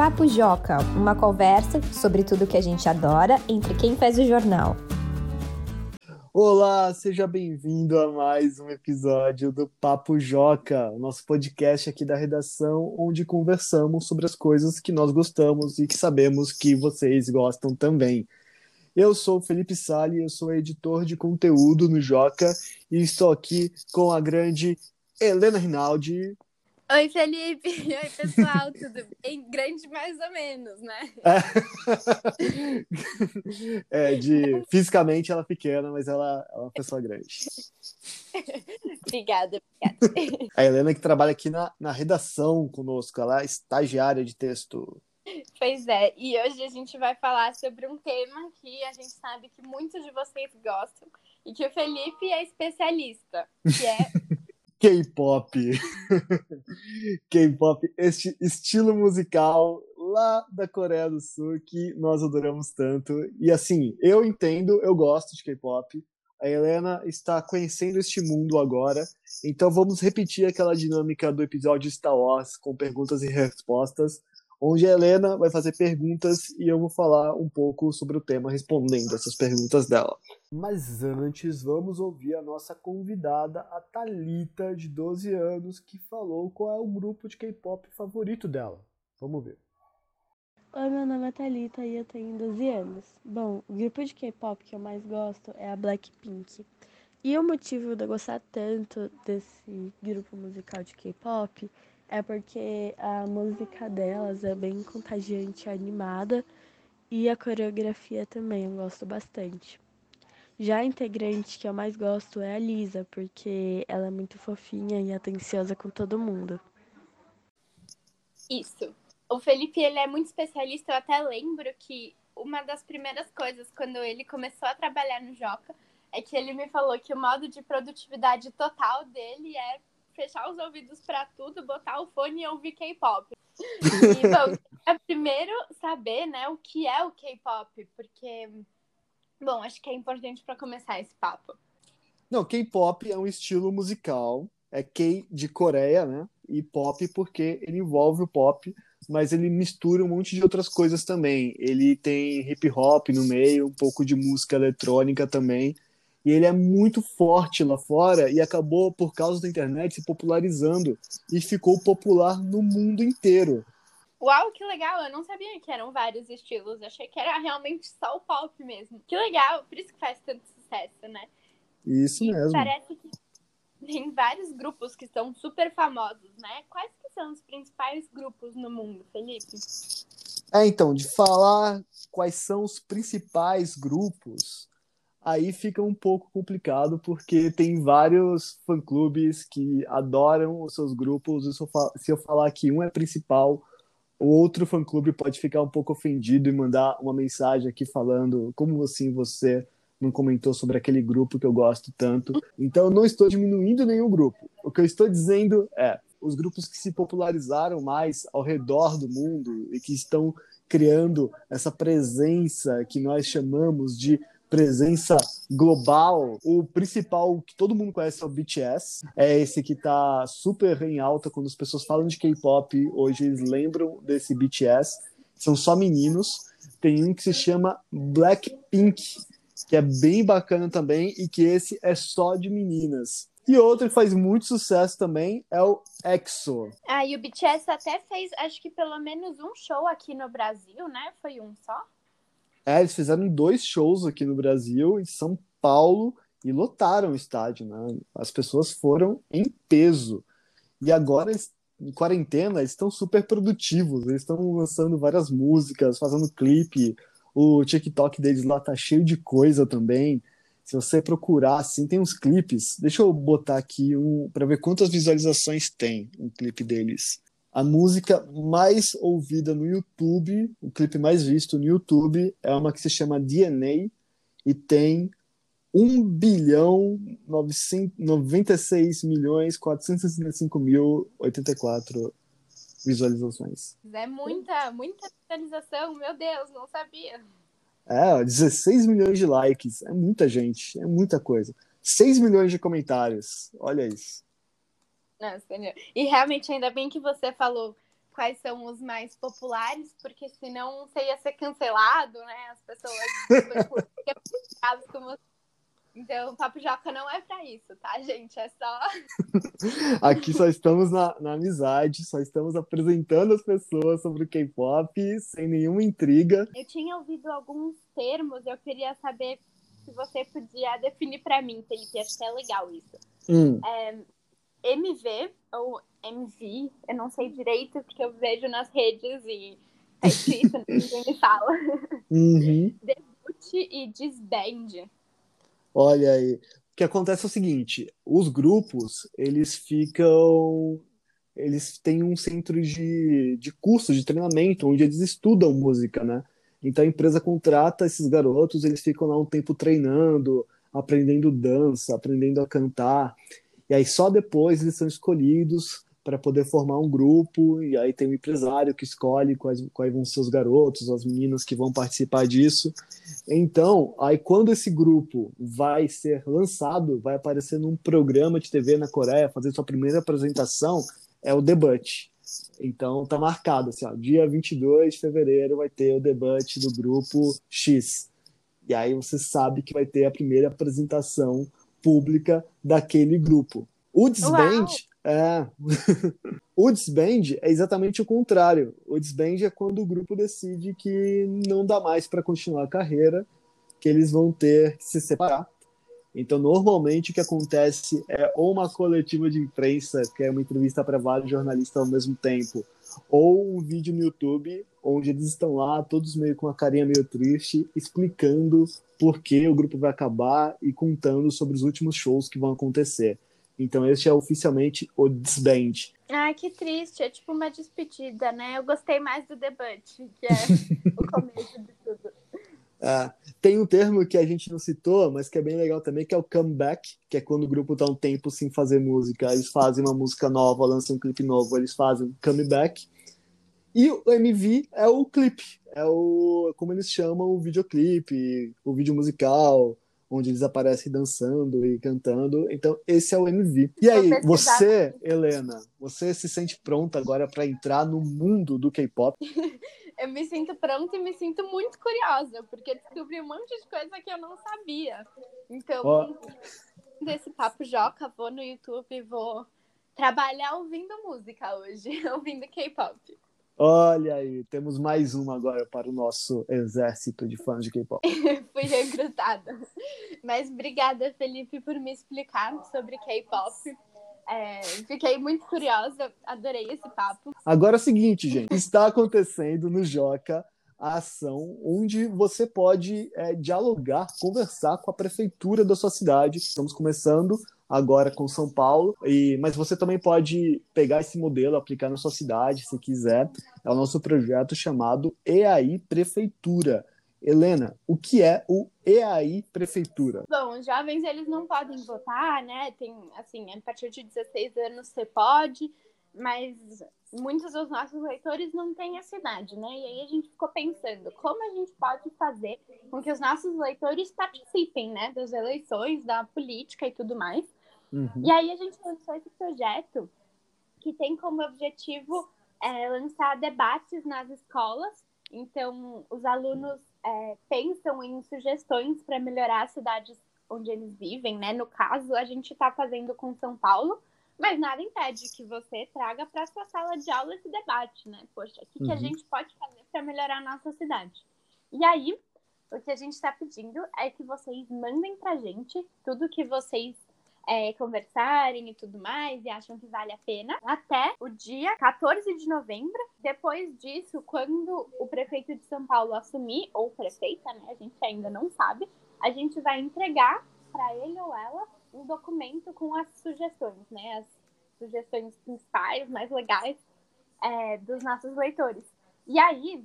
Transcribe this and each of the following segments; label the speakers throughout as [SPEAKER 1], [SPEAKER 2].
[SPEAKER 1] Papo Joca, uma conversa sobre tudo que a gente adora entre quem faz o jornal.
[SPEAKER 2] Olá, seja bem-vindo a mais um episódio do Papo Joca, nosso podcast aqui da redação, onde conversamos sobre as coisas que nós gostamos e que sabemos que vocês gostam também. Eu sou Felipe Sali, eu sou editor de conteúdo no Joca e estou aqui com a grande Helena Rinaldi.
[SPEAKER 3] Oi, Felipe. Oi, pessoal. Tudo bem? Grande mais ou menos, né?
[SPEAKER 2] É, de fisicamente ela é pequena, mas ela é uma pessoa grande.
[SPEAKER 3] obrigada, obrigada.
[SPEAKER 2] A Helena que trabalha aqui na, na redação conosco, ela é estagiária de texto.
[SPEAKER 3] Pois é, e hoje a gente vai falar sobre um tema que a gente sabe que muitos de vocês gostam e que o Felipe é especialista, que é
[SPEAKER 2] K-pop. K-pop, este estilo musical lá da Coreia do Sul que nós adoramos tanto. E assim, eu entendo, eu gosto de K-pop. A Helena está conhecendo este mundo agora. Então vamos repetir aquela dinâmica do episódio Star Wars com perguntas e respostas onde a Helena vai fazer perguntas e eu vou falar um pouco sobre o tema respondendo essas perguntas dela. Mas antes, vamos ouvir a nossa convidada, a Talita, de 12 anos, que falou qual é o grupo de K-pop favorito dela. Vamos ver.
[SPEAKER 4] Oi, meu nome é Thalita e eu tenho 12 anos. Bom, o grupo de K-pop que eu mais gosto é a Blackpink. E o motivo de eu gostar tanto desse grupo musical de K-pop é porque a música delas é bem contagiante, animada e a coreografia também eu gosto bastante. Já a integrante que eu mais gosto é a Lisa, porque ela é muito fofinha e atenciosa com todo mundo.
[SPEAKER 3] Isso. O Felipe, ele é muito especialista. Eu até lembro que uma das primeiras coisas quando ele começou a trabalhar no Joca é que ele me falou que o modo de produtividade total dele é fechar os ouvidos para tudo, botar o fone e ouvir K-pop. Então, é primeiro saber, né, o que é o K-pop, porque, bom, acho que é importante para começar esse papo.
[SPEAKER 2] Não, K-pop é um estilo musical, é K de Coreia, né, e pop porque ele envolve o pop, mas ele mistura um monte de outras coisas também. Ele tem hip hop no meio, um pouco de música eletrônica também. E ele é muito forte lá fora e acabou, por causa da internet, se popularizando e ficou popular no mundo inteiro.
[SPEAKER 3] Uau, que legal! Eu não sabia que eram vários estilos. Achei que era realmente só o pop mesmo. Que legal! Por isso que faz tanto sucesso, né?
[SPEAKER 2] Isso
[SPEAKER 3] e
[SPEAKER 2] mesmo.
[SPEAKER 3] Parece que tem vários grupos que são super famosos, né? Quais que são os principais grupos no mundo, Felipe?
[SPEAKER 2] É, então, de falar quais são os principais grupos, aí fica um pouco complicado, porque tem vários fã-clubes que adoram os seus grupos. Se eu falar que um é principal, o outro fã-clube pode ficar um pouco ofendido e mandar uma mensagem aqui falando como assim você não comentou sobre aquele grupo que eu gosto tanto. Então eu não estou diminuindo nenhum grupo. O que eu estou dizendo é os grupos que se popularizaram mais ao redor do mundo e que estão criando essa presença que nós chamamos de presença global. O principal que todo mundo conhece é o BTS. É esse que tá super em alta quando as pessoas falam de K-pop. Hoje eles lembram desse BTS. São só meninos. Tem um que se chama Blackpink, que é bem bacana também e que esse é só de meninas. E outro que faz muito sucesso também é o EXO.
[SPEAKER 3] Ah, e o BTS até fez, acho que pelo menos um show aqui no Brasil, né? Foi um só?
[SPEAKER 2] É, eles fizeram dois shows aqui no Brasil, em São Paulo, e lotaram o estádio, né? As pessoas foram em peso. E agora, em quarentena, eles estão super produtivos. Eles estão lançando várias músicas, fazendo clipe. O TikTok deles lá tá cheio de coisa também. Se você procurar, assim, tem uns clipes. Deixa eu botar aqui um para ver quantas visualizações tem um clipe deles a música mais ouvida no YouTube, o clipe mais visto no YouTube, é uma que se chama DNA e tem 1 bilhão 96 milhões 465 mil 84 visualizações.
[SPEAKER 3] É muita, muita visualização, meu Deus, não sabia.
[SPEAKER 2] É, 16 milhões de likes, é muita gente, é muita coisa. 6 milhões de comentários, olha isso.
[SPEAKER 3] Nossa, e realmente, ainda bem que você falou quais são os mais populares, porque senão você ia ser cancelado, né? As pessoas. Então, o Papo Joca não é pra isso, tá, gente? É só.
[SPEAKER 2] Aqui só estamos na, na amizade, só estamos apresentando as pessoas sobre o K-pop, sem nenhuma intriga.
[SPEAKER 3] Eu tinha ouvido alguns termos, eu queria saber se você podia definir para mim, Felipe. Acho que é legal isso.
[SPEAKER 2] Hum.
[SPEAKER 3] É, MV ou MV, eu não sei direito, porque eu vejo nas redes e é escrito, ninguém me fala.
[SPEAKER 2] Uhum.
[SPEAKER 3] Debut e disband.
[SPEAKER 2] Olha aí. O que acontece é o seguinte: os grupos, eles ficam. Eles têm um centro de, de curso, de treinamento, onde eles estudam música, né? Então a empresa contrata esses garotos, eles ficam lá um tempo treinando, aprendendo dança, aprendendo a cantar. E aí só depois eles são escolhidos para poder formar um grupo, e aí tem um empresário que escolhe quais, quais vão ser os garotos, as meninas que vão participar disso. Então, aí quando esse grupo vai ser lançado, vai aparecer num programa de TV na Coreia, fazer sua primeira apresentação, é o debut. Então tá marcado, assim, ó, dia 22 de fevereiro vai ter o debut do grupo X. E aí você sabe que vai ter a primeira apresentação pública daquele grupo. O disband é. o disband é exatamente o contrário. O disband é quando o grupo decide que não dá mais para continuar a carreira, que eles vão ter que se separar. Então, normalmente, o que acontece é ou uma coletiva de imprensa, que é uma entrevista para vários jornalistas ao mesmo tempo, ou um vídeo no YouTube, onde eles estão lá, todos meio com uma carinha meio triste, explicando por que o grupo vai acabar e contando sobre os últimos shows que vão acontecer. Então, este é oficialmente o disband.
[SPEAKER 3] Ai, que triste. É tipo uma despedida, né? Eu gostei mais do debut, que é o começo de tudo.
[SPEAKER 2] É, tem um termo que a gente não citou, mas que é bem legal também, que é o comeback, que é quando o grupo está um tempo sem fazer música. Eles fazem uma música nova, lançam um clipe novo, eles fazem comeback. E o MV é o clipe, é o, como eles chamam, o videoclipe, o vídeo musical, onde eles aparecem dançando e cantando. Então, esse é o MV. E aí, você, Helena, você se sente pronta agora para entrar no mundo do K-pop?
[SPEAKER 3] eu me sinto pronta e me sinto muito curiosa, porque descobri um monte de coisa que eu não sabia. Então, oh. desse papo joca, vou no YouTube e vou trabalhar ouvindo música hoje, ouvindo K-pop.
[SPEAKER 2] Olha aí, temos mais uma agora para o nosso exército de fãs de K-pop.
[SPEAKER 3] Fui recrutada. Mas obrigada, Felipe, por me explicar sobre K-pop. É, fiquei muito curiosa, adorei esse papo.
[SPEAKER 2] Agora é o seguinte, gente, está acontecendo no Joca a ação onde você pode é, dialogar, conversar com a prefeitura da sua cidade. Estamos começando agora com São Paulo, e, mas você também pode pegar esse modelo, aplicar na sua cidade, se quiser. É o nosso projeto chamado EAI Prefeitura. Helena, o que é o EAI Prefeitura?
[SPEAKER 3] Bom, os jovens eles não podem votar, né? Tem assim, a partir de 16 anos você pode, mas muitos dos nossos leitores não têm essa idade, né? E aí a gente ficou pensando como a gente pode fazer com que os nossos leitores participem, né, das eleições, da política e tudo mais. Uhum. E aí a gente lançou esse projeto que tem como objetivo é, lançar debates nas escolas. Então, os alunos é, pensam em sugestões para melhorar as cidades onde eles vivem, né? No caso, a gente está fazendo com São Paulo, mas nada impede que você traga para sua sala de aula esse debate, né? Poxa, o que, uhum. que a uhum. gente pode fazer para melhorar a nossa cidade? E aí, o que a gente está pedindo é que vocês mandem para a gente tudo que vocês é, conversarem e tudo mais, e acham que vale a pena, até o dia 14 de novembro. Depois disso, quando o prefeito de São Paulo assumir, ou prefeita, né? A gente ainda não sabe, a gente vai entregar para ele ou ela um documento com as sugestões, né? As sugestões principais, mais legais é, dos nossos leitores. E aí,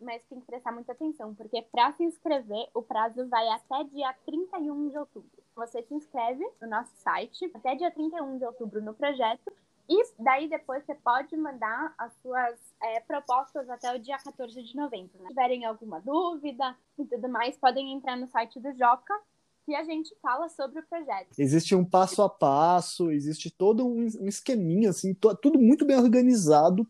[SPEAKER 3] mas tem que prestar muita atenção, porque para se inscrever, o prazo vai até dia 31 de outubro. Você se inscreve no nosso site até dia 31 de outubro no projeto. E daí depois você pode mandar as suas é, propostas até o dia 14 de novembro. Né? Se tiverem alguma dúvida e tudo mais, podem entrar no site do Joca, que a gente fala sobre o projeto.
[SPEAKER 2] Existe um passo a passo, existe todo um, esqueminha, assim, tudo muito bem organizado.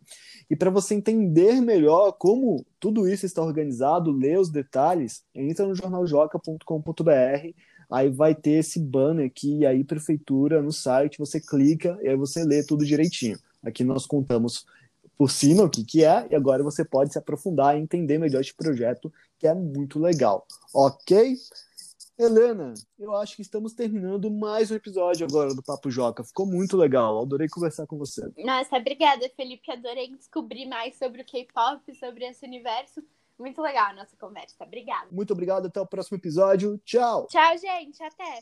[SPEAKER 2] E para você entender melhor como tudo isso está organizado, ler os detalhes, entra no jornaljoca.com.br. Aí vai ter esse banner aqui, aí prefeitura no site, você clica e aí você lê tudo direitinho. Aqui nós contamos por cima o que, que é, e agora você pode se aprofundar e entender melhor este projeto, que é muito legal. Ok? Helena, eu acho que estamos terminando mais um episódio agora do Papo Joca. Ficou muito legal, adorei conversar com você.
[SPEAKER 3] Nossa, obrigada, Felipe. Adorei descobrir mais sobre o K-pop, sobre esse universo. Muito legal a nossa conversa. Obrigada.
[SPEAKER 2] Muito obrigado, até o próximo episódio. Tchau.
[SPEAKER 3] Tchau, gente. Até.